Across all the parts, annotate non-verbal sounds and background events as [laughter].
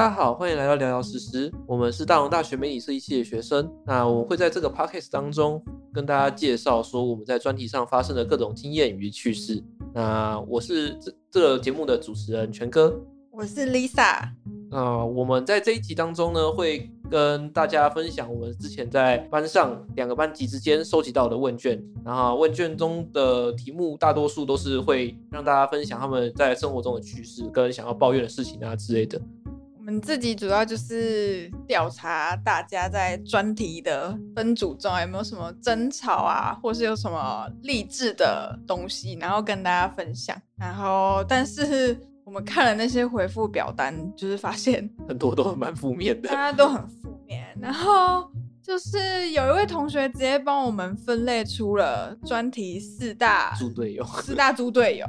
大家好，欢迎来到聊聊实时。我们是大龙大学媒体设计系的学生。那我们会在这个 podcast 当中跟大家介绍说我们在专题上发生的各种经验与趣事。那我是这这个节目的主持人全哥。我是 Lisa。那我们在这一集当中呢，会跟大家分享我们之前在班上两个班级之间收集到的问卷。然后问卷中的题目大多数都是会让大家分享他们在生活中的趣事跟想要抱怨的事情啊之类的。我们自己主要就是调查大家在专题的分组中有没有什么争吵啊，或是有什么励志的东西，然后跟大家分享。然后，但是我们看了那些回复表单，就是发现 [laughs] 很多都蛮负面的，大家都很负面。然后就是有一位同学直接帮我们分类出了专题四大猪队友，四大猪队友。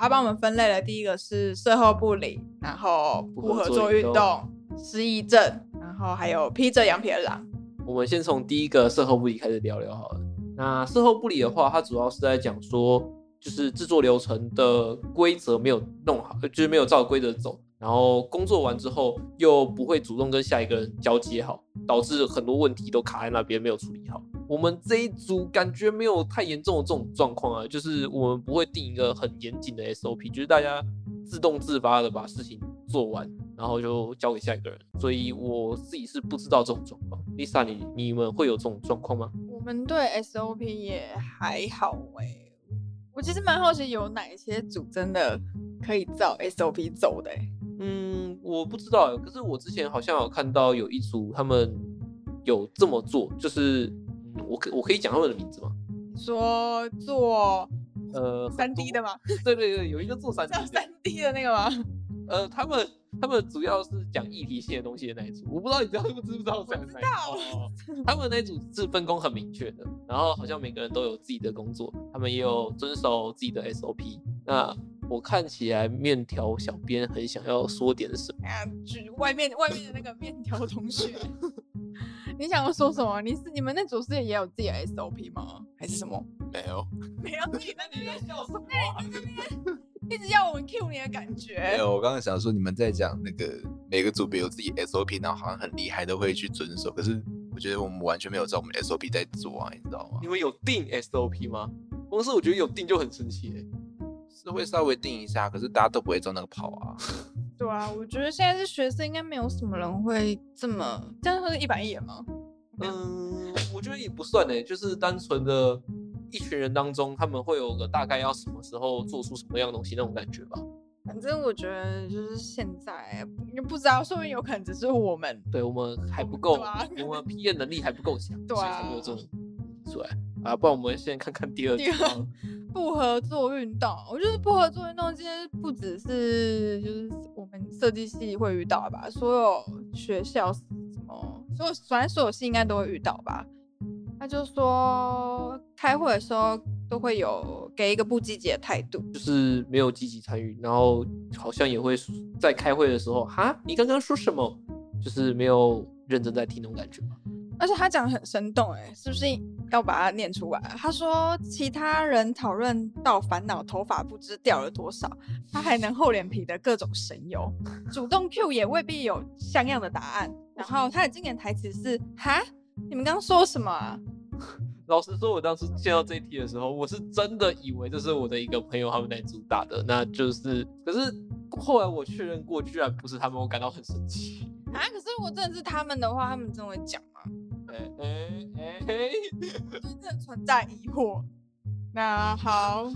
他帮我们分类了，第一个是售后不理，然后不合作运动、失忆症，然后还有披着羊皮的狼。我们先从第一个售后不理开始聊聊好了。那售后不理的话，它主要是在讲说，就是制作流程的规则没有弄好，就是没有照规则走。然后工作完之后又不会主动跟下一个人交接好，导致很多问题都卡在那边没有处理好。我们这一组感觉没有太严重的这种状况啊，就是我们不会定一个很严谨的 SOP，就是大家自动自发的把事情做完，然后就交给下一个人。所以我自己是不知道这种状况。Lisa，你你们会有这种状况吗？我们对 SOP 也还好哎，我其实蛮好奇有哪一些组真的可以照 SOP 走的哎。嗯，我不知道，可是我之前好像有看到有一组他们有这么做，就是我可我可以讲他们的名字吗？说做呃三 D 的吗？[laughs] 对对对，有一个做三 D 三 D 的那个吗？[laughs] 呃，他们他们主要是讲议题性的东西的那一组，我不知道你知道不知不知道讲哪一他们那组是分工很明确的，然后好像每个人都有自己的工作，他们也有遵守自己的 SOP。那我看起来面条小编很想要说点什么啊？举外面外面的那个面条同学，[laughs] 你想要说什么？你是你们那组是也有自己的 SOP 吗？还是什么？没有，没有。你 [laughs] 在那边笑什么？一直要我们 Q 你的感觉。没有，我刚刚想说你们在讲那个每个组别有自己 SOP，然后好像很厉害，都会去遵守。可是我觉得我们完全没有照我们 SOP 在做啊，你知道吗？你们有定 SOP 吗？公司我觉得有定就很神奇。是会稍微定一下，可是大家都不会照那个跑啊。[laughs] 对啊，我觉得现在是学生，应该没有什么人会这么这样是一板一眼吗？嗯，我觉得也不算呢，就是单纯的一群人当中，他们会有个大概要什么时候做出什么样的东西那种感觉吧。反正我觉得就是现在不知道，说明有可能只是我们，对我们还不够，我们 P 验能力还不够强，对啊，没有这种出来啊。不然我们先看看第二题。不合作运动，我觉得不合作运动今天不只是就是我们设计系会遇到吧，所有学校什么，所有反正所有系应该都会遇到吧。他就说开会的时候都会有给一个不积极的态度，就是没有积极参与，然后好像也会在开会的时候，哈，你刚刚说什么？就是没有认真在听那种感觉。而且他讲的很生动，哎，是不是要把它念出来？他说其他人讨论到烦恼头发不知掉了多少，他还能厚脸皮的各种神游，主动 Q 也未必有像样的答案。然后他的经典台词是：哈，你们刚刚说什么？[laughs] 老实说，我当时见到这一题的时候，我是真的以为这是我的一个朋友他们那组打的，那就是，可是后来我确认过，居然不是他们，我感到很生气啊！可是如果真的是他们的话，他们真会讲吗？哎哎哎！真的存在疑惑。那好，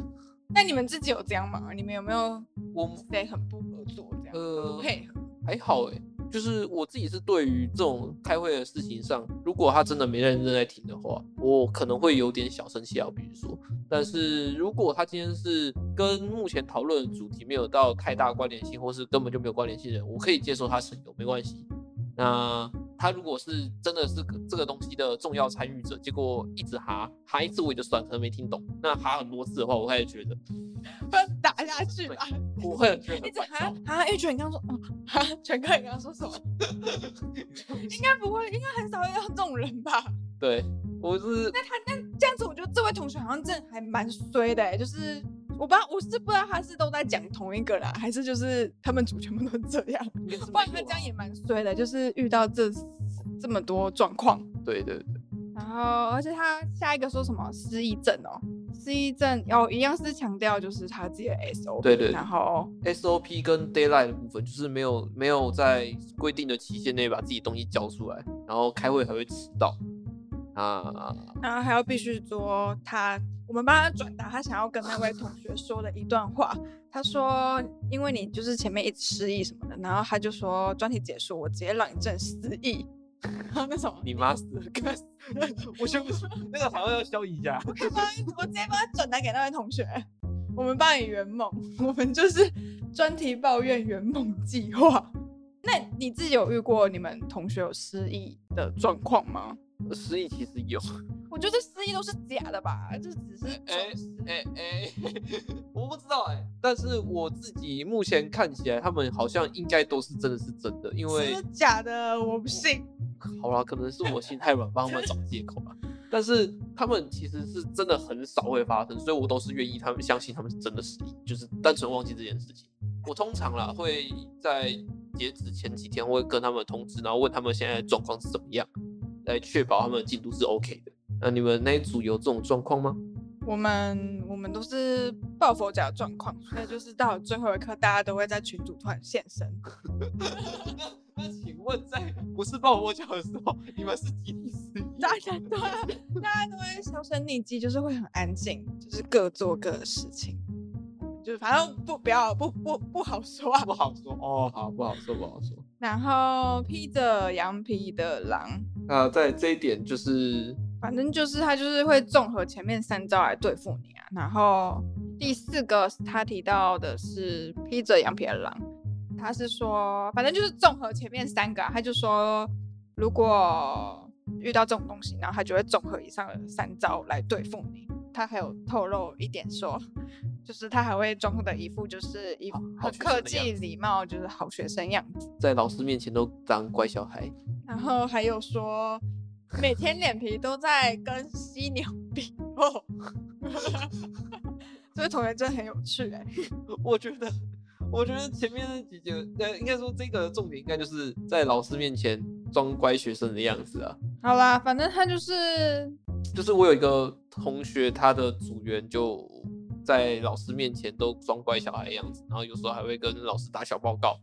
那你们自己有这样吗？你们有没有我们谁很不合作这样？呃，配合还好哎，就是我自己是对于这种开会的事情上，如果他真的没认真在听的话，我可能会有点小生气啊。比如说，但是如果他今天是跟目前讨论的主题没有到太大关联性，或是根本就没有关联性的人，我可以接受他省油，没关系。那。他如果是真的是这个东西的重要参与者，结果一直哈哈一次我也就算，可能没听懂。那哈很多次的话，我开始觉得 [laughs] 不要打下去吧。我会一直哈哈，玉泉你刚刚说哦哈，全哥你刚刚说什么？[laughs] 应该不会，应该很少遇到这种人吧？对，我是。那他那这样子，我觉得这位同学好像真的还蛮衰的，就是我不知道，我是不知道他是都在讲同一个啦，还是就是他们组全部都这样，不然他这样也蛮衰的，就是遇到这这么多状况。对对对，然后，而且他下一个说什么失忆症哦，失忆症哦，一样是强调就是他自己的 SOP，对对然后 SOP 跟 d a y l i g h t 的部分，就是没有没有在规定的期限内把自己东西交出来，然后开会还会迟到。啊，然后还要必须说他，我们帮他转达他想要跟那位同学说的一段话。他说，因为你就是前面一直失忆什么的，然后他就说专题结束，我直接让你正失忆。[laughs] 然后那什么，你妈死了！我先不说，那个好像要消一下。我直接帮他转达给那位同学，我们帮你圆梦，我们就是专题抱怨圆梦计划。那你自己有遇过你们同学有失忆的状况吗？失忆其实有，[laughs] 我觉得失忆都是假的吧，就只是哎哎哎，[laughs] 我不知道哎、但是我自己目前看起来，他们好像应该都是真的是真的，因为是假的，我不信。[laughs] 好了，可能是我心太软，帮他们找借口吧。但是他们其实是真的很少会发生，所以我都是愿意他们相信他们是真的失忆，就是单纯忘记这件事情。我通常啦会在截止前几天会跟他们通知，然后问他们现在的状况是怎么样，来确保他们的进度是 OK 的。那你们那一组有这种状况吗？我们我们都是抱佛脚的状况，所以就是到了最后一刻，大家都会在群组突然现身。[laughs] 那请问在不是抱佛脚的时候，你们是集体失忆？大家对啊，大家都会销声匿迹，就是会很安静，就是各做各的事情，就是反正不不要不不不好说啊不。好说哦，好不好说不好说。然后披着羊皮的狼，那在这一点就是反正就是他就是会综合前面三招来对付你啊。然后第四个他提到的是披着羊皮的狼，他是说反正就是综合前面三个、啊，他就说如果遇到这种东西，然后他就会综合以上的三招来对付你。他还有透露一点说，就是他还会装的一副就是一很客气礼貌，就是好学生样子。在老师面前都当乖小孩。然后还有说，每天脸皮都在跟犀牛比哦。[laughs] 这位同学真的很有趣哎、[laughs] 我觉得，我觉得前面那几节，呃，应该说这个重点应该就是在老师面前装乖学生的样子啊。好啦，反正他就是就是我有一个同学，他的组员就在老师面前都装乖小孩的样子，然后有时候还会跟老师打小报告。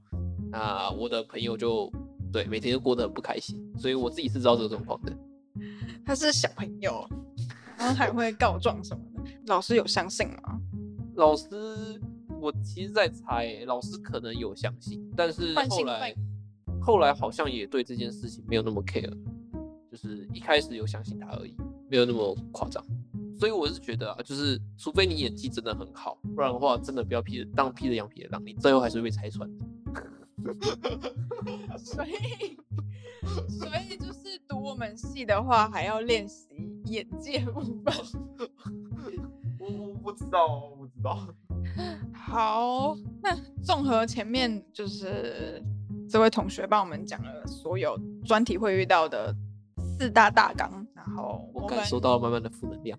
那我的朋友就对每天都过得很不开心，所以我自己是知道这个状况的。[laughs] 他是小朋友，然后还会告状什么的。老师有相信吗？老师，我其实在猜欸，老师可能有相信，但是后来后来好像也对这件事情没有那么 care，就是一开始有相信他而已，没有那么夸张。所以我是觉得啊，就是除非你演技真的很好，不然的话，真的不要披着当披着羊皮的狼，你最后还是会被拆穿的。[laughs] 所以，所以就是读我们系的话，还要练习眼界部分。我我不知道，我不知道。[laughs] 好，那综合前面就是这位同学帮我们讲了所有专题会遇到的四大大纲，然后我们感受到了满满的负能量。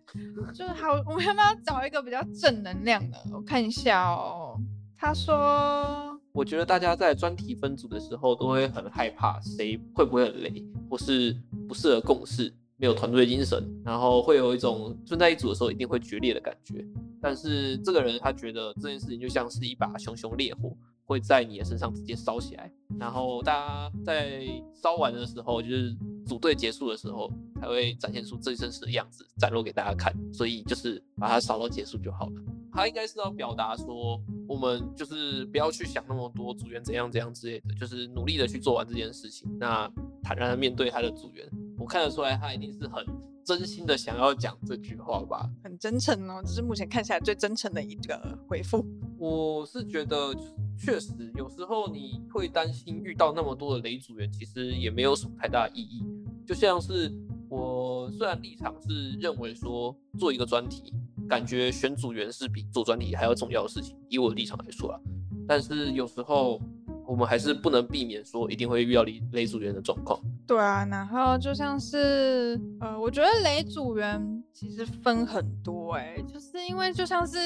就是好，我们要不要找一个比较正能量的？我看一下哦。他说，我觉得大家在专题分组的时候都会很害怕谁会不会很累，或是不适合共事，没有团队精神，然后会有一种蹲在一组的时候一定会决裂的感觉。但是这个人他觉得这件事情就像是一把熊熊烈火，会在你的身上直接烧起来，然后大家在烧完的时候，就是组队结束的时候，才会展现出最真实的样子，展露给大家看。所以就是把它烧到结束就好了。他应该是要表达说，我们就是不要去想那么多组员怎样怎样之类的，就是努力的去做完这件事情。那坦然的面对他的组员，我看得出来他一定是很真心的想要讲这句话吧。很真诚哦，这是目前看起来最真诚的一个回复。我是觉得，确实有时候你会担心遇到那么多的雷组员，其实也没有什么太大的意义。就像是我虽然立场是认为说做一个专题，感觉选组员是比做专题还要重要的事情，以我的立场来说啊。但是有时候我们还是不能避免说一定会遇到雷雷组员的状况。对啊，然后就像是呃，我觉得雷组员其实分很多哎、就是因为就像是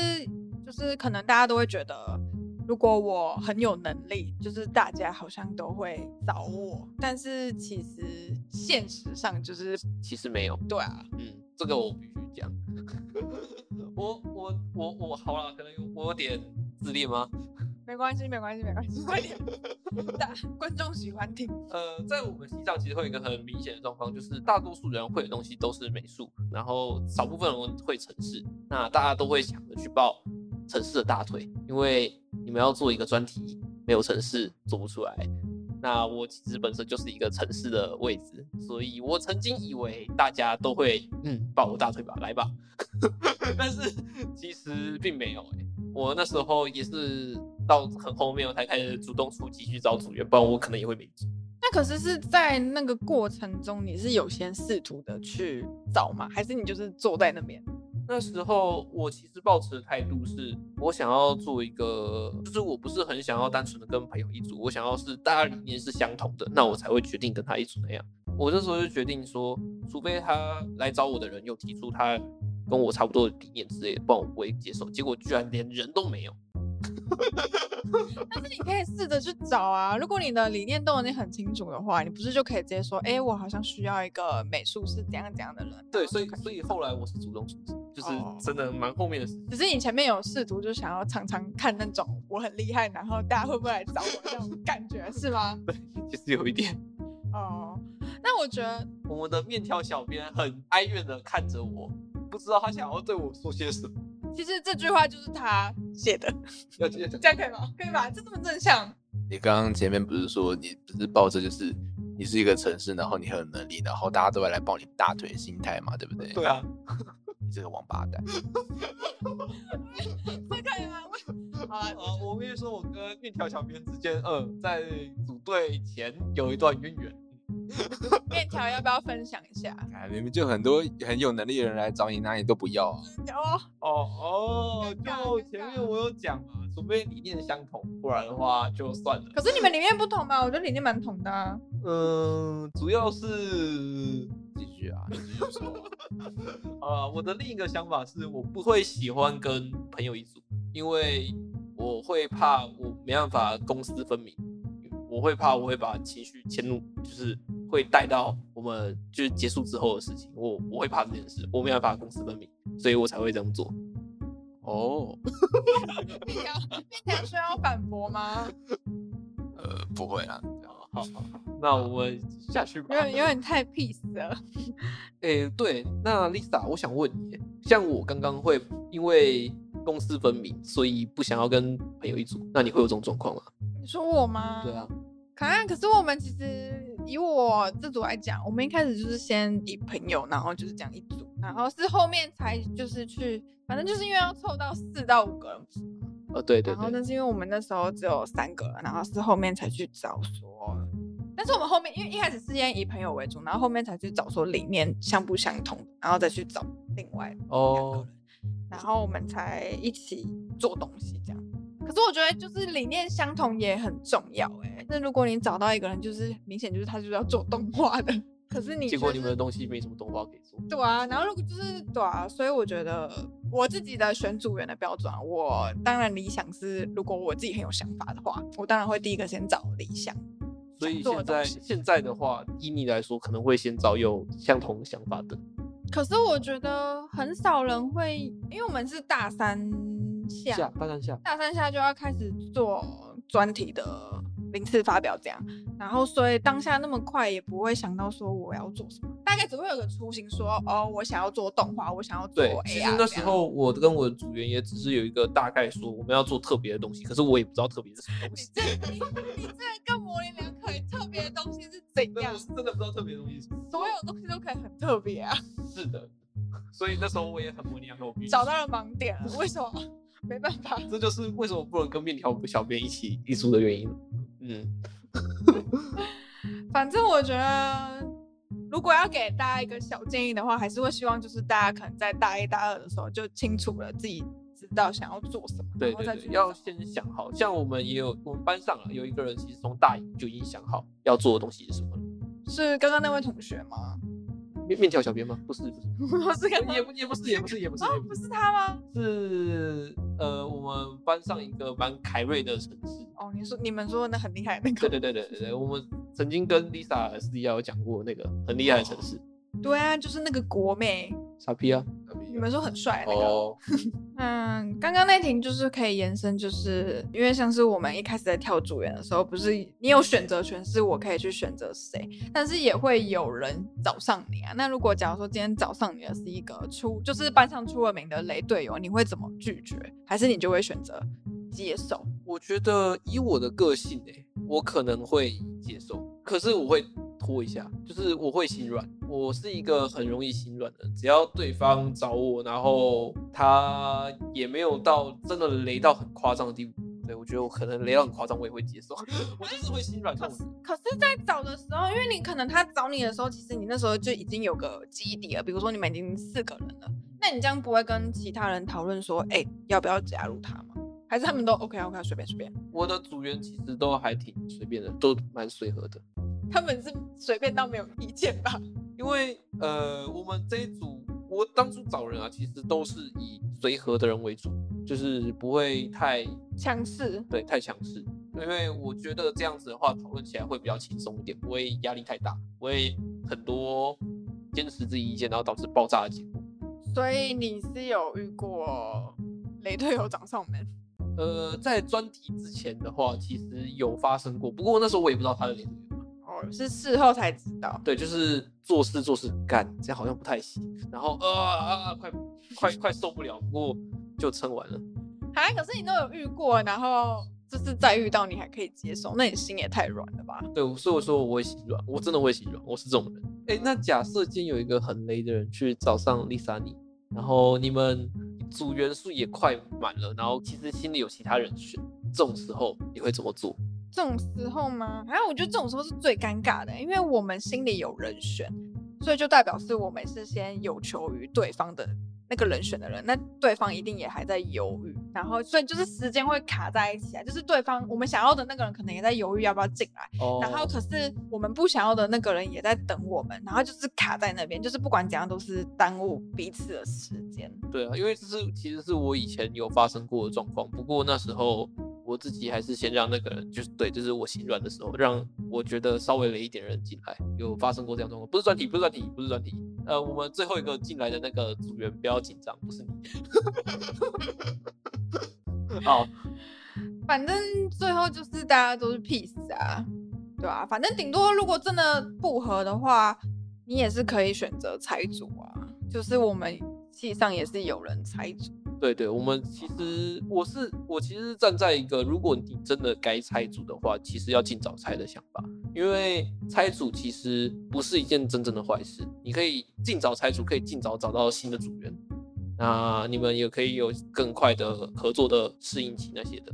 就是可能大家都会觉得，如果我很有能力，就是大家好像都会找我，但是其实现实上就是其实没有，对啊，嗯，这个我必须讲。[laughs] 我我我我好了，可能我有点自恋吗？没关系，没关系，没关系，快点，大观众喜欢听。呃，在我们西藏其实会有一个很明显的状况，就是大多数人会的东西都是美术，然后少部分人会城市，那大家都会抢着去抱城市的大腿，因为你们要做一个专题，没有城市做不出来。那我其实本身就是一个城市的位置，所以我曾经以为大家都会嗯抱我大腿吧，来吧，[laughs] 但是其实并没有哎、我那时候也是到很后面我才开始主动出击去找组员，不然我可能也会没组。那可是是在那个过程中，你是有先试图的去找吗？还是你就是坐在那边？那时候我其实抱持的态度是，我想要做一个，就是我不是很想要单纯的跟朋友一组，我想要是大家理念是相同的，那我才会决定跟他一组那样。我那时候就决定说，除非他来找我的人有提出他跟我差不多的理念之类的，不然我不会接受。结果居然连人都没有。[laughs] 但是你可以试着去找啊。如果你的理念都已经很清楚的话，你不是就可以直接说，哎、我好像需要一个美术是怎样怎样的人。对，所以所以后来我是主动出击，就是哦真的蛮后面的事情。只是你前面有试图就想要常常看那种我很厉害，然后大家会不会来找我这种感觉是吗？对其实有一点，哦，那我觉得我们的面条小编很哀怨的看着我，不知道他想要对我说些什么。其实这句话就是他写的，要接着这样可以吗？可以吧？这这么正向。你刚刚前面不是说你不是抱着就是你是一个城市，然后你很有能力，然后大家都会来抱你大腿的心态嘛，对不对？对啊，你这个王八蛋。这可以吗？我好我跟你说，我跟面条小编之间，呃，在组队前有一段渊源。[laughs] 面条要不要分享一下？啊，[laughs] 明明就很多很有能力的人来找你，哪里都不要啊。[laughs] 哦，哦哦，就前面我有讲嘛，除非理念相同，不然的话就算了。可是你们理念不同吧？我觉得理念蛮同的、啊。嗯，主要是继续啊，你继续说啊。呃，我的另一个想法是我不会喜欢跟朋友一组，因为我会怕我没办法公私分明，我会怕我会把情绪迁入，就是会带到我们就是结束之后的事情，我我会怕这件事，我没办法公私分明，所以我才会这样做。哦，[laughs] 面条，面条需要反驳吗？[laughs] 呃，不会啊。好好好，那我们下去吧有。点有点太 peace 了。[laughs] 诶、对，那 Lisa，我想问你，像我刚刚会因为公私分明，所以不想要跟朋友一组，那你会有这种状况吗？你说我吗？对啊，可可是我们其实以我这组来讲，我们一开始就是先以朋友，然后就是这样一组，然后是后面才就是去，反正就是因为要凑到四到五个人，不是吗呃，对对然后对，那是因为我们那时候只有三个人，然后是后面才去找说，但是我们后面因为一开始是先以朋友为主，然后后面才去找说理念相不相同，然后再去找另外两个哦人，然后我们才一起做东西这样。可是我觉得就是理念相同也很重要哎、那如果你找到一个人，就是明显就是他就是要做动画的，可是你结果你们的东西没什么动画可以做。对啊，然后如果就是对啊，所以我觉得我自己的选组员的标准啊，我当然理想是，如果我自己很有想法的话，我当然会第一个先找理想。所以现在现在的话，以你来说，可能会先找有相同想法的。可是我觉得很少人会，因为我们是大三下，下大三下，大三下就要开始做专题的零次发表这样，然后所以当下那么快也不会想到说我要做什么，大概只会有个雏形说，哦，我想要做动画，我想要做对 AR，其。实那时候我跟我的组员也只是有一个大概说我们要做特别的东西，可是我也不知道特别是什么东你西。这你你这个跟模棱两可，特别的东西是怎样真的？是真的不知道特别的东西是什么。[laughs] 所有东西都可以很特别啊！是的，[laughs] 所以那时候我也很模棱两可，找到了盲点了，为什么？没办法，这就是为什么不能跟面条小编一起一组的原因。嗯，[laughs] 反正我觉得，如果要给大家一个小建议的话，还是会希望就是大家可能在大一、大二的时候就清楚了自己知道想要做什么，对对对，要先想好。像我们也有，我们班上啊有一个人，其实从大一就已经想好要做的东西是什么了。是刚刚那位同学吗？面面条小编吗？不是，不是，[laughs] 不是看也不也不是，也不是，也不是，哦，不是，他吗？是呃，我们班上一个蛮凯瑞的城市。哦，你说你们说那很厉害那个，对对对对对，我们曾经跟 Lisa 私底下有讲过那个很厉害的城市，对啊，就是那个国妹，傻逼啊！你们说很帅那个。哦，[laughs] 嗯，刚刚那题就是可以延伸，就是因为像是我们一开始在跳组员的时候，不是你有选择权，是我可以去选择谁，但是也会有人找上你啊。那如果假如说今天找上你的是一个出，就是班上出了名的雷队友，你会怎么拒绝？还是你就会选择接受？我觉得以我的个性诶、我可能会接受，可是我会拖一下，就是我会心软。我是一个很容易心软的人，只要对方找我，然后他也没有到真的雷到很夸张的地步，对我觉得我可能雷到很夸张，我也会接受。[laughs] 我就是会心软这可是。可是，在找的时候，因为你可能他找你的时候，其实你那时候就已经有个基底了，比如说你们已经四个人了，那你这样不会跟其他人讨论说，哎、要不要加入他吗？还是他们都 OK OK 随便随便？我的组员其实都还挺随便的，都蛮随和的。他们是随便到没有意见吧？因为呃，我们这一组，我当初找人啊，其实都是以随和的人为主，就是不会太强势，对太强势，因为我觉得这样子的话，讨论起来会比较轻松一点，不会压力太大，不会很多坚持自己意见，然后导致爆炸的结果。所以你是有遇过雷队友找上门？呃，在专题之前的话，其实有发生过，不过那时候我也不知道他的脸。哦，是事后才知道。对，就是做事做事干，这样好像不太行。然后呃啊啊，快快快受不了，不过就撑完了。啊，可是你都有遇过，然后就是再遇到你还可以接受，那你心也太软了吧？对，所以我说我会心软，我真的会心软，我是这种人。哎，那假设今天有一个很雷的人去找上 Lisa 你，然后你们组元素也快满了，然后其实心里有其他人选，这种时候你会怎么做？这种时候吗？然后我觉得这种时候是最尴尬的，因为我们心里有人选，所以就代表是我们是先有求于对方的那个人选的人，那对方一定也还在犹豫，然后所以就是时间会卡在一起啊，就是对方我们想要的那个人可能也在犹豫要不要进来，哦然后可是我们不想要的那个人也在等我们，然后就是卡在那边，就是不管怎样都是耽误彼此的时间。对啊，因为这是其实是我以前有发生过的状况，不过那时候我自己还是先让那个人，就是对，就是我心软的时候，让我觉得稍微雷一点人进来，有发生过这样状况，不是专题，不是专题，不是专题，呃，我们最后一个进来的那个组员不要紧张，不是你。[laughs] 好，反正最后就是大家都是 peace 啊，对吧、反正顶多如果真的不合的话，你也是可以选择拆组啊。就是我们系上也是有人拆组，对对，我们其实我是我其实站在一个，如果你真的该拆组的话，其实要尽早拆的想法，因为拆组其实不是一件真正的坏事，你可以尽早拆组，可以尽早找到新的组员，那你们也可以有更快的合作的适应期那些的，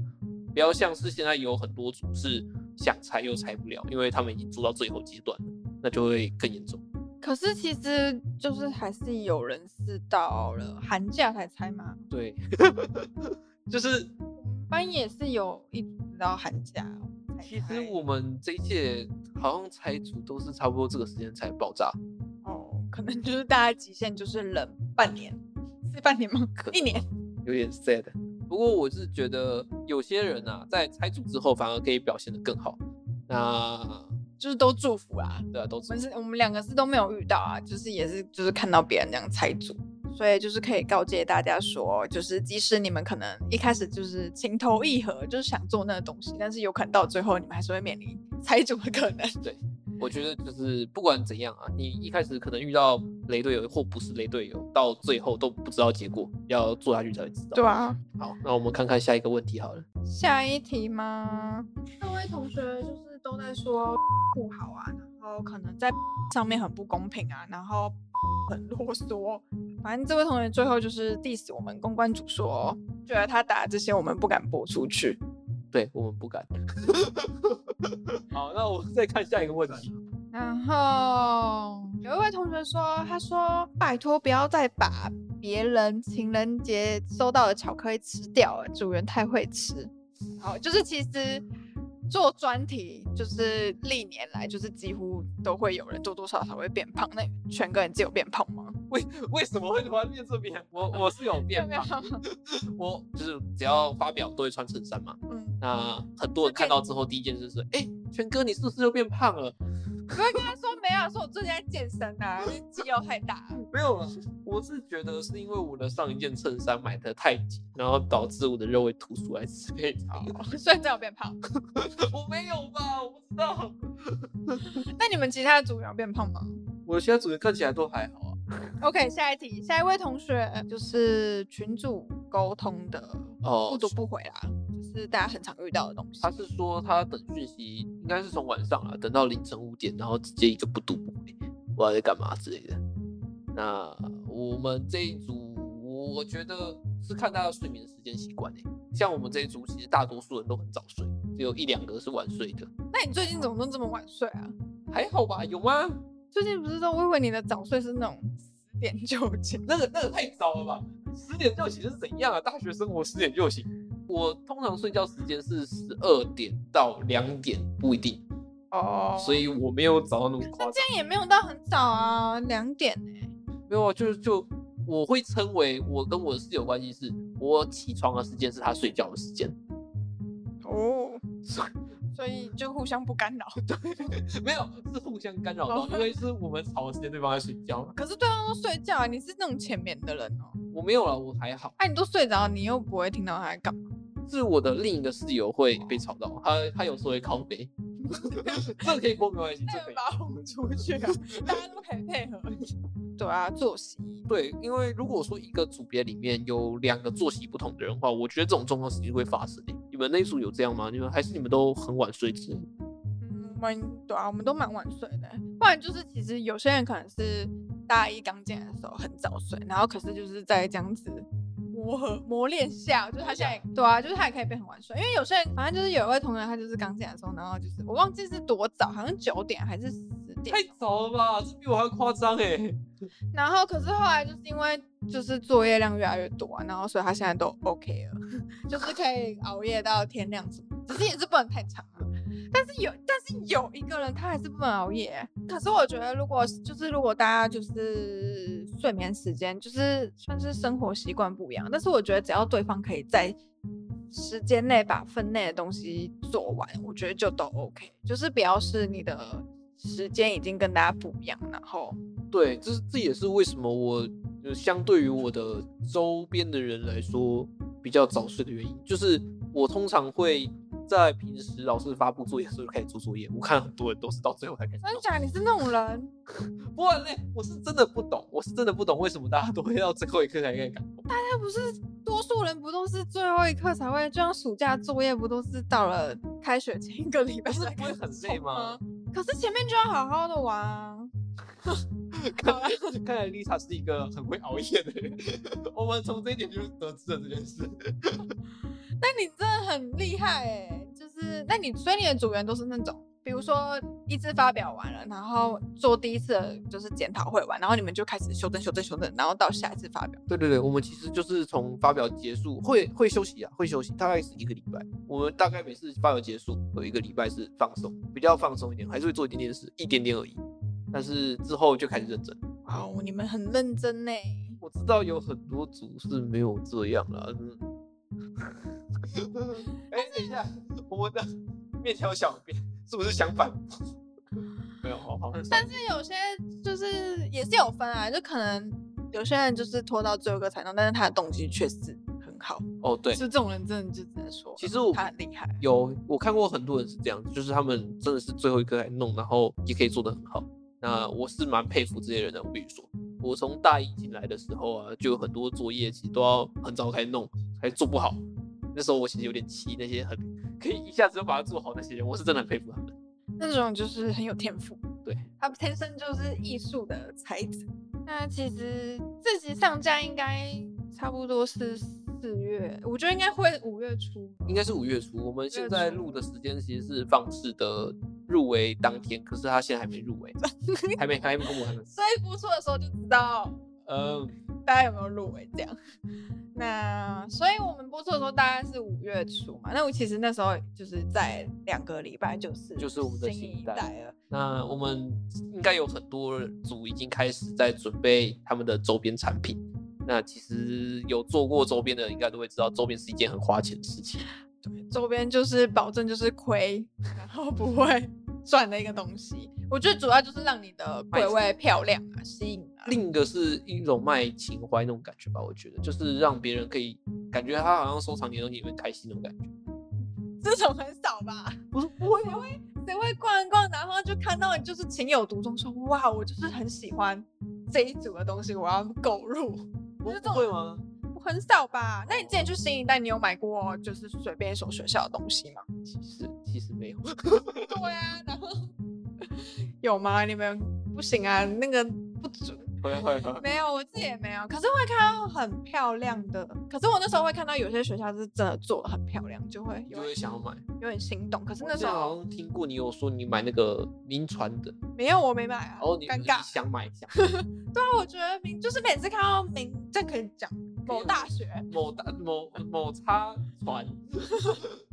不要像是现在有很多组是想拆又拆不了，因为他们已经做到最后阶段了，那就会更严重。可是其实就是还是有人是到了寒假才拆嘛。对，[laughs] 就是班也是有一直到寒假其实我们这一届好像拆除都是差不多这个时间才爆炸，哦，可能就是大家极限就是冷半年，是半年吗？一年。有点 sad。不过我是觉得有些人啊，在拆组之后反而可以表现得更好。那就是都祝福啦。对啊，都我们是我们两个是都没有遇到啊，就是也是就是看到别人这样拆组，所以就是可以告诫大家说，就是即使你们可能一开始就是情投意合，就是想做那个东西，但是有可能到最后你们还是会面临 [laughs] 拆组的可能。对，我觉得就是不管怎样啊，你一开始可能遇到雷队友或不是雷队友，到最后都不知道结果，要做下去才会知道。对啊，好，那我们看看下一个问题好了。下一题吗？各位同学就是都在说不好啊，然后可能在上面很不公平啊，然后 [laughs] 很啰嗦。反正这位同学最后就是 diss 我们公关组说，觉得他打这些我们不敢播出去。对我们不敢。[laughs] 好，那我们再看下一个问题。然后有一位同学说，他说拜托不要再把别人情人节收到的巧克力吃掉了，主人太会吃。好，就是其实做专题，就是历年来就是几乎都会有人多多少少会变胖。那全哥你自己有变胖吗？为为什么会突然变这边？我我是有变胖？[laughs] 我就是只要发表都会穿衬衫嘛。嗯，那很多人看到之后，第一件事是，哎、全哥你是不是又变胖了？我会跟他说没有，说我最近在健身啊，肌肉太大了。没有了，我是觉得是因为我的上一件衬衫买的太紧，然后导致我的肉会凸出来之类的。所以真的有变胖。[laughs] 我没有吧？我不知道。[laughs] 那你们其他的组员有变胖吗我的其他组员看起来都还好啊。？OK，下一题，下一位同学就是群主沟通的哦不读不回啦，就是大家很常遇到的东西。他是说他等讯息应该是从晚上啊，等到凌晨五点，然后直接一个不读不回，不知道在干嘛之类的。那我们这一组，我觉得是看大家睡眠时间习惯诶。像我们这一组，其实大多数人都很早睡，只有一两个是晚睡的。那你最近怎么都这么晚睡啊？还好吧？有吗？最近不是都我以为你的早睡是那种十点就寝，那个那个太早了吧？十点就起是怎样啊？大学生活十点就醒。我通常睡觉时间是十二点到两点，不一定，哦所以我没有早到那么夸张。今天也没有到很早啊，两点呢、没有啊，就是就我会称为我跟我的室友关系是，我起床的时间是他睡觉的时间。哦，所以就互相不干扰。[laughs] 对没有，是互相干扰到，因为是我们吵的时间，对方在睡觉。可是对方都睡觉啊，你是那种浅眠的人哦。我没有了，我还好。哎、你都睡着，你又不会听到他在干嘛？是我的另一个室友会被吵到，他他有时候会靠背，[laughs] 这可以过没关系，这个可以。把他轰出去啊！大家都可以配合。[laughs] 对啊，作息。对，因为如果说一个组别里面有两个作息不同的人的话，我觉得这种状况实际会发生的。你们那一组有这样吗？你们还是你们都很晚睡之类？嗯，我们对啊，我们都蛮晚睡的。不然就是其实有些人可能是大一刚进来的时候很早睡，然后可是就是在这样子磨合磨练下，就是他现在对啊，就是他也可以变很晚睡。因为有些人反正就是有一位同学，他就是刚进来的时候，然后就是我忘记是多早，好像九点还是十点太，早了吧？这比我还夸张哎！[laughs] 然后可是后来就是因为就是作业量越来越多啊，然后所以他现在都 OK 了，[laughs] 就是可以熬夜到天亮什么，只是也是不能太长啊。但是有，但是有一个人他还是不能熬夜。可是我觉得，如果就是如果大家就是睡眠时间就是算是生活习惯不一样，但是我觉得只要对方可以在时间内把分内的东西做完，我觉得就都 OK。就是不要是你的时间已经跟大家不一样，然后对，这是这也是为什么我就相对于我的周边的人来说比较早睡的原因，就是我通常会在平时老师发布作业的时候就开始做作业，我看很多人都是到最后才开始真。假？你是那种人？[laughs] 不然嘞，我是真的不懂，我是真的不懂为什么大家都会到最后一刻才开始赶工。那不是多数人不都是最后一刻才会？就像暑假作业不都是到了开学前一个礼拜不是才不会很累冲吗？可是前面就要好好的玩啊。[laughs] 看来看来 Lisa 是一个很会熬夜的人，[laughs] 我们从这一点就得知了这件事。[laughs] 那你真的很厉害哎、就是那你所以你的组员都是那种，比如说一次发表完了，然后做第一次的就是检讨会完，然后你们就开始修正修正修正，然后到下一次发表。对对对，我们其实就是从发表结束会会休息啊，会休息，大概是一个礼拜。我们大概每次发表结束有一个礼拜是放松，比较放松一点，还是会做一点点事，一点点而已。但是之后就开始认真。哦，你们很认真呢。我知道有很多组是没有这样啦。嗯 [laughs] 哎、等一下，我们的面条小编是不是相反？[laughs] 没有，好好但是有些就是也是有分啊，就可能有些人就是拖到最后一个才弄，但是他的动机确实很好。哦，对，是这种人真的就只能说，其实我他很厉害。有我看过很多人是这样子，就是他们真的是最后一个来弄，然后也可以做得很好。那我是蛮佩服这些人的。我必须说，我从大一进来的时候啊，就有很多作业其实都要很早开始弄，还做不好。那时候我其实有点气那些很可以一下子就把它做好那些人，我是真的很佩服他们。那种就是很有天赋，对，他天生就是艺术的才子。那其实这集上架应该差不多是四月，我觉得应该会五月初。应该是五月初，我们现在录的时间其实是放肆的入围当天，可是他现在还没入围，还没还没公布他们。所以播出的时候就知道呃，大家有没有入围这样。那所以我们播出的时候大概是五月初嘛，那我其实那时候就是在两个礼拜就是就是我们的新一代代了。那我们应该有很多组已经开始在准备他们的周边产品。那其实有做过周边的，应该都会知道，周边是一件很花钱的事情。对，周边就是保证就是亏，然后不会赚的一个东西。我觉得主要就是让你的柜位漂亮啊，吸引啊。另一个是一种卖情怀那种感觉吧，我觉得就是让别人可以感觉他好像收藏你的东西也会开心那种感觉。[laughs] 这种很少吧？不是不会谁会谁会逛一逛，然后就看到你就是情有独钟，说哇，我就是很喜欢这一组的东西，我要购入。不会吗？很少吧？那你之前去新一代，你有买过就是随便一所学校的东西吗？其实其实没有。[laughs] 对啊，然后 [laughs] 有吗？你们不行啊，那个不准。会会会。[laughs] 没有，我自己也没有。可是会看到很漂亮的，可是我那时候会看到有些学校是真的做的很漂亮，就会有就会想要买。有点心动。可是那时候好像听过你有说你买那个名传的，没有，我没买啊，哦你尴尬你。想买一下 [laughs] 对啊，我觉得名就是每次看到名，这可以讲某大学，某大某某插船，[laughs]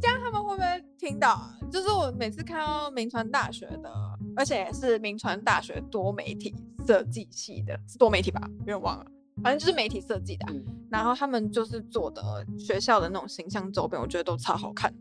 这样他们会不会听到啊？就是我每次看到名传大学的，而且是名传大学多媒体设计系的，是多媒体吧？有点忘了，反正就是媒体设计的啊、嗯然后他们就是做的学校的那种形象周边，我觉得都超好看，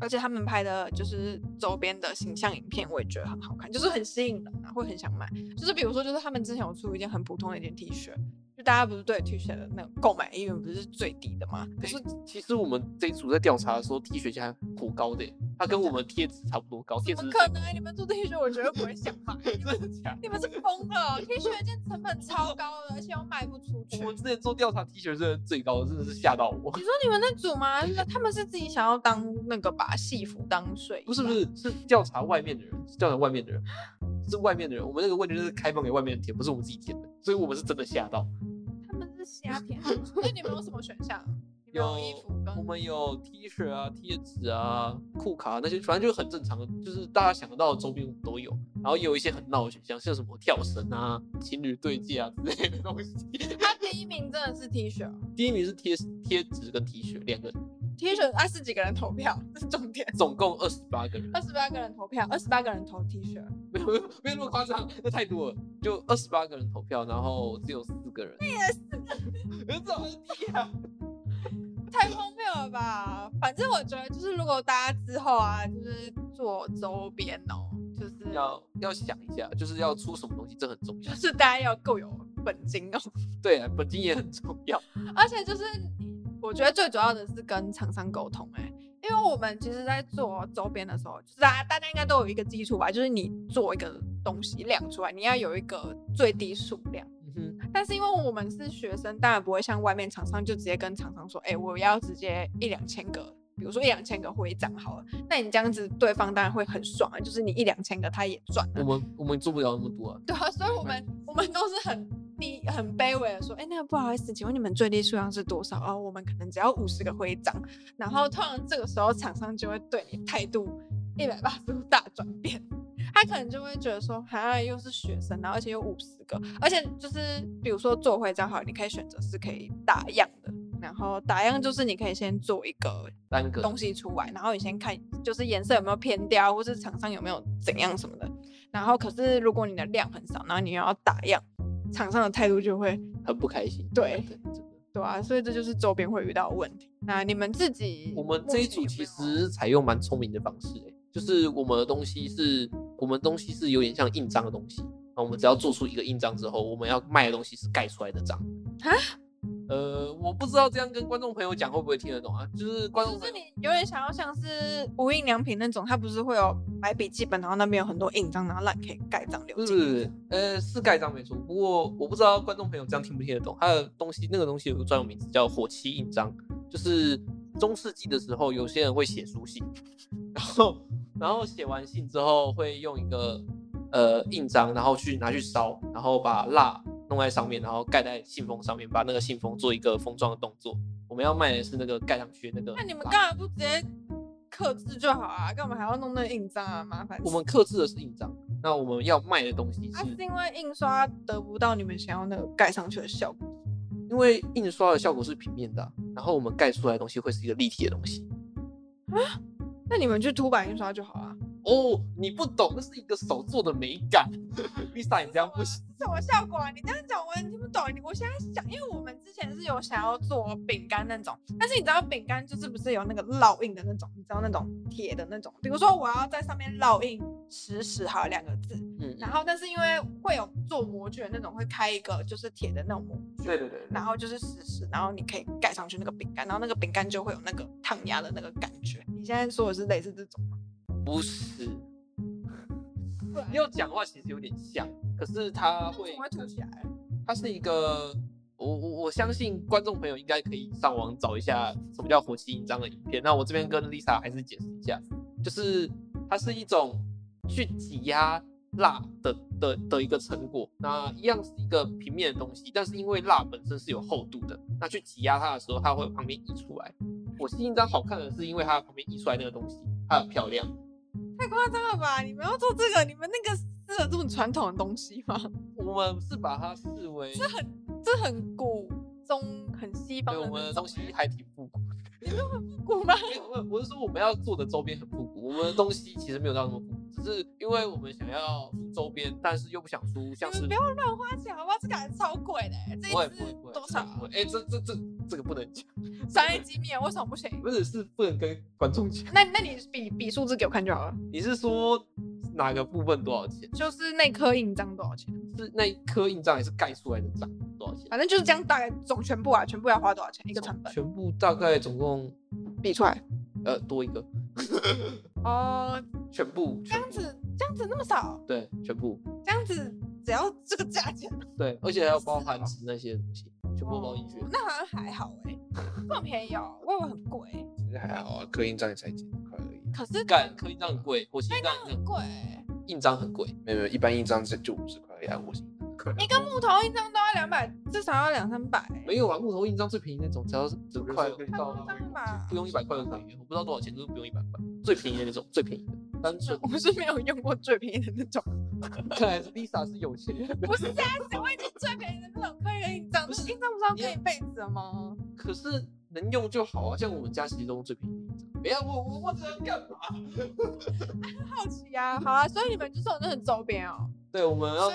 而且他们拍的就是周边的形象影片，我也觉得很好看，就是很吸引人啊，会很想买。就是比如说，就是他们之前有出一件很普通的一件 T 恤，就大家不是对 T 恤的那个购买意愿不是最低的吗？可是其实我们这一组在调查的时候，T 恤价颇高的耶，它跟我们贴纸差不多高，贴怎纸么可能？你们做 T 恤，我绝对不会想买。你 [laughs] 真们的假的？你们是疯了！T 恤一件成本超高的，而且又卖不出去。我们之前做调查，T 恤真的最高的，真的是吓到我。你说你们那组吗？那他们是自己想要当那个把戏服当睡衣？不是不是，是调查外面的人，是调查外面的人，是外面的人。我们那个问卷是开放给外面人填，不是我们自己填的，所以我们是真的吓到。他们是瞎填。[laughs] 那你们有什么选项？有衣服跟我们有 T 恤啊、贴纸啊、裤卡那些，反正就是很正常的，就是大家想得到的周边我们都有。然后也有一些很闹的选项，像什么跳绳啊、情侣对戒啊之类的东西。他第一名真的是 T 恤哦 [laughs] 第一名是贴贴纸跟 T 恤两个，，T 恤啊是几个人投票？这是重点。总共二十八个人。二十八个人投票，二十八个人投 T 恤，没有 [laughs] 没有那么夸张，那太多了，就二十八个人投票，然后只有四个人。那也四个人，[laughs] 这很低啊！[laughs] 太荒谬了吧？反正我觉得就是如果大家之后啊，就是做周边哦，就是要要想一下，就是要出什么东西，这很重要就。是大家要够有本金哦，对啊，本金也很重要。而且就是我觉得最主要的是跟厂商沟通哎、因为我们其实，在做周边的时候，就是大家大家应该都有一个基础吧，就是你做一个东西量出来，你要有一个最低数量。嗯哼，但是因为我们是学生，当然不会像外面厂商就直接跟厂商说，哎、我要直接一两千个，比如说一两千个徽章好了，那你这样子，对方当然会很爽啊，就是你一两千个他也赚了我。们我们做不了那么多啊。对啊，所以我们我们都是很低很卑微的说，哎、那个不好意思，请问你们最低数量是多少？哦，我们可能只要五十个徽章。然后通常这个时候厂商就会对你态度一百八十度大转变，他可能就会觉得说，哈，又是学生，然后而且有五十个，而且就是比如说做徽章好了，你可以选择是可以打样的。然后打样就是你可以先做一个单个东西出来，然后你先看就是颜色有没有偏掉，或是厂商有没有怎样什么的。然后可是如果你的量很少，然后你又要打样，厂商的态度就会很不开心。对。对啊，所以这就是周边会遇到的问题。那你们自己，我们这一组其实采用蛮聪明的方式、欸，就是我们的东西是，我们东西是有点像印章的东西。那我们只要做出一个印章之后，我们要卖的东西是盖出来的章。啊？呃，我不知道这样跟观众朋友讲会不会听得懂啊？就是观众就是你有点想要像是无印良品那种，它不是会有买笔记本，然后那边有很多印章，然后让你可以盖章留是，呃，是盖章没错。不过我不知道观众朋友这样听不听得懂。它的东西，那个东西有个专有名字叫火漆印章，就是中世纪的时候，有些人会写书信，然后然后写完信之后会用一个呃印章，然后去拿去烧，然后把蜡弄在上面，然后盖在信封上面，把那个信封做一个封装的动作。我们要卖的是那个盖上去的那个。那你们干嘛不直接刻字就好啊？干嘛还要弄那个印章啊？麻烦。我们刻字的是印章，那我们要卖的东西啊，是是因为印刷得不到你们想要那个盖上去的效果。因为印刷的效果是平面的啊、然后我们盖出来的东西会是一个立体的东西。啊那你们去凸版印刷就好了。哦，你不懂，那是一个手做的美感。Lisa，你这样不行。什么效果啊？你这样讲我也听不懂。我现在想，因为我们之前是有想要做饼干那种，但是你知道饼干就是不是有那个烙印的那种，你知道那种铁的那种，比如说我要在上面烙印“实时”还有两个字，嗯，然后但是因为会有做模具的那种，会开一个就是铁的那种模具，对对对，然后就是实时，然后你可以盖上去那个饼干，然后那个饼干就会有那个烫压的那个感觉。你现在说的是类似这种吗？不是，你有讲话其实有点像，可是它会？它是一个，我我我相信观众朋友应该可以上网找一下什么叫火漆印章的影片。那我这边跟 Lisa 还是解释一下，就是它是一种去挤压蜡的的的一个成果。那一样是一个平面的东西，但是因为蜡本身是有厚度的，那去挤压它的时候，它会旁边溢出来。火漆印章好看的是因为它旁边溢出来那个东西，它很漂亮。太夸张了吧！你们要做这个，你们那个是有这么传统的东西吗？[laughs] 我们是把它视为，这很这很古中很西方对的我们的东西还挺复古。你们很复古吗？没有，我我是说我们要做的周边很复古，我们的东西其实没有到那么复古，只是因为我们想要出周边，但是又不想出像是你们不要乱花钱好不好？这个还超贵的欸，这一多少哎、这这这这个不能讲，商业机密为什么不行？不是是不能跟观众讲。那那你比比数字给我看就好了，你是说哪个部分多少钱？就是那颗印章多少钱？是那一颗印章还是盖出来的章多少钱？反正就是这样，大概总全部啊，全部要花多少钱一个成本？全部大概总共比出来。呃多一个，哦，[laughs] 全部这样子这样子那么少，对全部这样子只要这个价钱，对，而且还要包含纸那些东西，全部包进去。哦那好像还好哎，这么便宜哦，我以为很贵，其实还好啊，刻印章也才几十块而已。可是干刻印章很贵，火星印章很贵欸，印章很贵。没有没有，一般印章就就五十块而已火星印一个木头印章都要两百，至少要两三百欸。没有啊，木头印章最便宜那种，只要是十块可以到不用一百块就可以。我不知道多少钱，就是不用一百块，最便宜的那种，最便宜的。单纯 [laughs] 我是没有用过最便宜的那种，看来是 Lisa 是有钱人，不是啊，谁会用最便宜的那种刻一个印章？不是印章不是要刻一辈子的吗？可是能用就好啊。像我们家其实都用最便宜的印章。没有我我我这要干嘛？[laughs] 好奇啊，好啊，所以你们就是有那种周边哦，对，我们要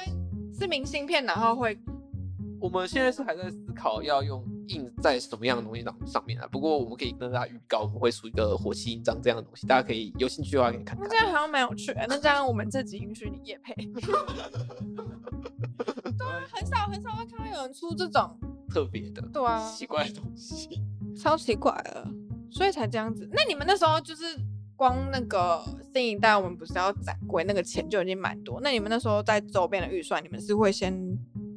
是明信片，然后会我们现在是还在思考要用印在什么样的东西上上面啊。不过我们可以跟大家预告，我们会出一个火漆印章这样的东西，大家可以有兴趣的话可以看看。那这样好像蛮有趣的。那这样我们这集允许你夜配？[laughs] 对啊，很少很少会看到有人出这种，特别的、对啊，奇怪的东西。[laughs] 超奇怪的，所以才这样子。那你们那时候就是光那个新一代，我们不是要展柜，那个钱就已经蛮多。那你们那时候在周边的预算，你们是会先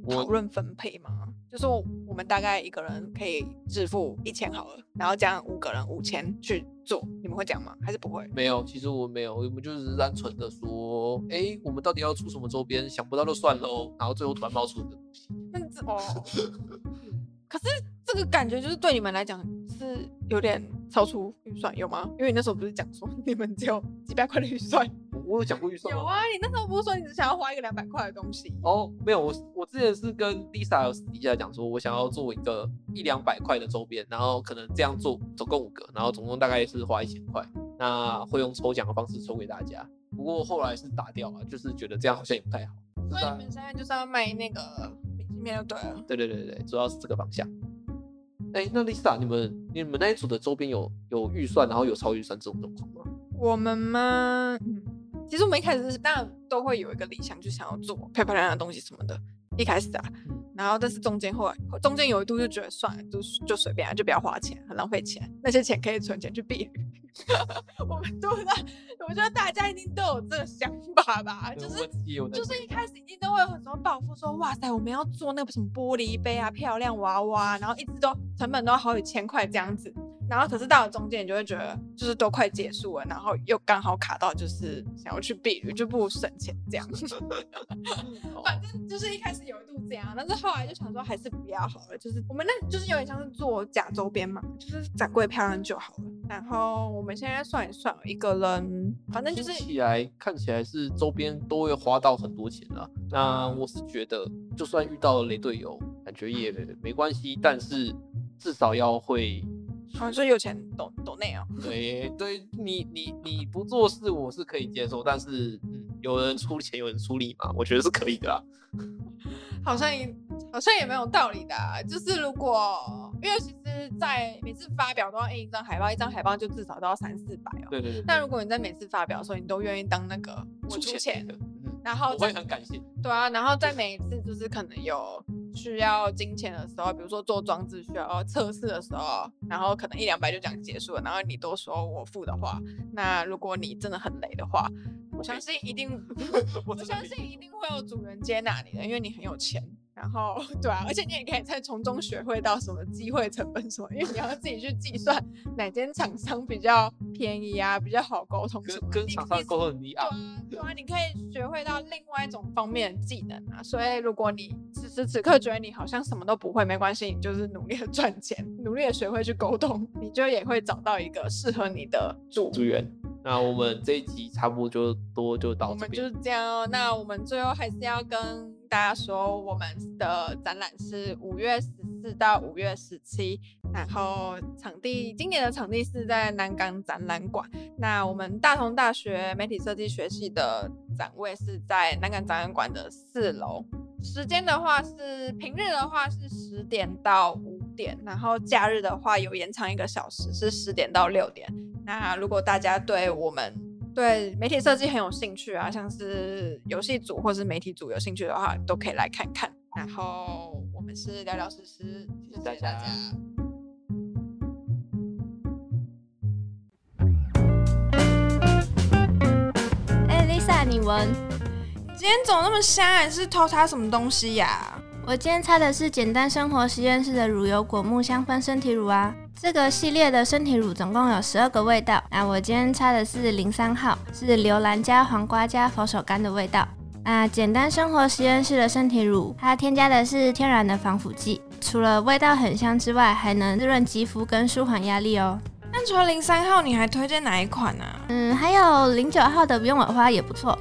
我讨论分配吗？就是我我们大概一个人可以支付一千好了，然后这样五个人五千去做，你们会这样吗？还是不会？没有，其实我没有，我们就是单纯的说，哎，我们到底要出什么周边？想不到就算喽。然后最后突然冒出这个东西，那这哦，可是这个感觉就是对你们来讲是有点超出预算，有吗？因为你那时候不是讲说你们只有几百块的预算？我我有讲过预算吗？有啊，你那时候不是说你只想要花一个两百块的东西？哦，没有，我我之前是跟 Lisa 有私底下讲说，我想要做一个一两百块的周边，然后可能这样做总共五个，然后总共大概是花一千块，那会用抽奖的方式抽给大家。不过后来是打掉了，就是觉得这样好像也不太好。所以你们现在就是要卖那个明信片就对了。对对对对，主要是这个方向。哎，那 Lisa，你们你们那一组的周边有有预算，然后有超预算这种状况吗？我们吗？嗯，其实我们一开始是当然都会有一个理想，就想要做漂漂亮亮的东西什么的。一开始啊，嗯然后但是中间后来中间有一度就觉得算了，就就随便啊，就不要花钱，很浪费钱，那些钱可以存钱去避旅。[laughs] 我们都在，我觉得大家一定都有这个想法吧，就是就是一开始一定都会有很多抱负，说哇塞，我们要做那个什么玻璃杯啊、漂亮娃娃，然后一直都成本都要好几千块这样子。然后可是到了中间，你就会觉得就是都快结束了，然后又刚好卡到就是想要去避雨，就不如省钱这样。[laughs] 反正就是一开始有一度这样，但是后来就想说还是不要好了，就是我们那就是有点像是做假周边嘛，就是展柜漂亮就好了。然后我们现在算一算，一个人反正就是起来看起来是周边都会花到很多钱了。那我是觉得，就算遇到了雷队友，感觉也没关系，但是至少要会哦，所以有钱抖抖内哦。对对，你你你不做事我是可以接受，但是嗯，有人出钱有人出力嘛，我觉得是可以的 [laughs] 啦。好像也好像也没有道理的啊、就是如果因为其实，在每次发表都要印一张海报，一张海报就至少都要三四百哦。对对对，那如果你在每次发表的时候，你都愿意当那个我出钱的，，嗯，然后我会很感谢。对啊，然后在每一次就是可能有需要金钱的时候，比如说做装置需要测试的时候，然后可能一两百就这样结束了，然后你都说我付的话，那如果你真的很累的话，我相信一定，[laughs] 我相信一定会有主人接纳你的，因为你很有钱。然后，对啊，而且你也可以在从中学会到什么机会成本什么，因为你要自己去计算哪间厂商比较便宜啊，比较好沟通什么。跟跟厂商你沟通很厉害对。啊，对啊，你可以学会到另外一种方面的技能啊。所以，如果你此时此刻觉得你好像什么都不会，没关系，你就是努力的赚钱，努力的学会去沟通，你就也会找到一个适合你的主组员，那我们这一集差不多就多就到这边我们就是。这样哦。那我们最后还是要跟大家说，我们的展览是五月十四到五月十七，然后场地今年的场地是在南港展览馆。那我们大同大学媒体设计学系的展位是在南港展览馆的四楼。时间的话是平日的话是十点到五点，然后假日的话有延长一个小时，是十点到六点。那如果大家对我们对媒体设计很有兴趣啊，像是游戏组或是媒体组有兴趣的话，都可以来看看。然后我们是聊聊实时，谢谢大大家家。哎、l i s a 你闻，今天怎么那么瞎？你是偷擦什么东西呀、我今天擦的是简单生活实验室的乳油果木香氛身体乳啊。这个系列的身体乳总共有十二个味道，那我今天擦的是零三号，是榴兰加黄瓜加佛手柑的味道。那简单生活实验室的身体乳，它添加的是天然的防腐剂，除了味道很香之外，还能滋润肌肤跟舒缓压力哦。那除了零三号，你还推荐哪一款啊？嗯，还有零九号的不用尾花也不错。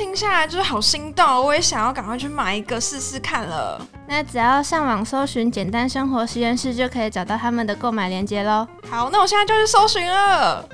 听下来就是好心动哦，我也想要赶快去买一个试试看了。那只要上网搜寻“简单生活实验室”，就可以找到他们的购买链接喽。好，那我现在就去搜寻了。